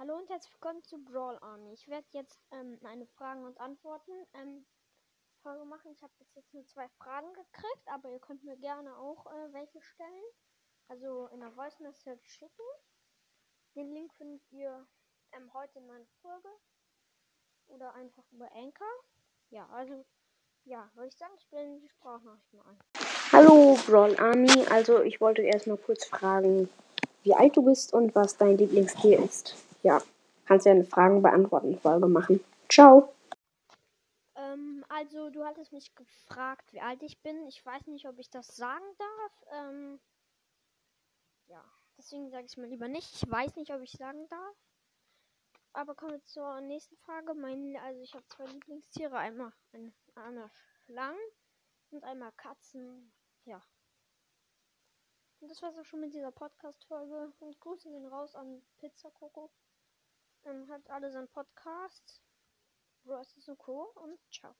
Hallo und herzlich willkommen zu Brawl Army. Ich werde jetzt ähm, eine Fragen und Antworten ähm, Folge machen. Ich habe bis jetzt nur zwei Fragen gekriegt, aber ihr könnt mir gerne auch äh, welche stellen. Also in der Voice Message schicken. Den Link findet ihr ähm, heute in meiner Folge oder einfach über Anchor. Ja, also ja, würde ich sagen, ich blende die Sprachnachricht mal ein. Hallo Brawl Army, also ich wollte erstmal kurz fragen, wie alt du bist und was dein Lieblingstier ist. Ja, kannst ja eine Fragen beantworten Folge machen. Ciao. Ähm, also du hattest mich gefragt, wie alt ich bin. Ich weiß nicht, ob ich das sagen darf. Ähm, ja, deswegen sage ich es mal lieber nicht. Ich weiß nicht, ob ich sagen darf. Aber kommen wir zur nächsten Frage. Mein, also ich habe zwei Lieblingstiere. Einmal, ein, einmal Schlangen und einmal Katzen. Ja. Das war's auch schon mit dieser Podcast-Folge. Und Grüße gehen raus an Pizza Coco. Ähm, hört alle seinen Podcast. Ross ist und ciao.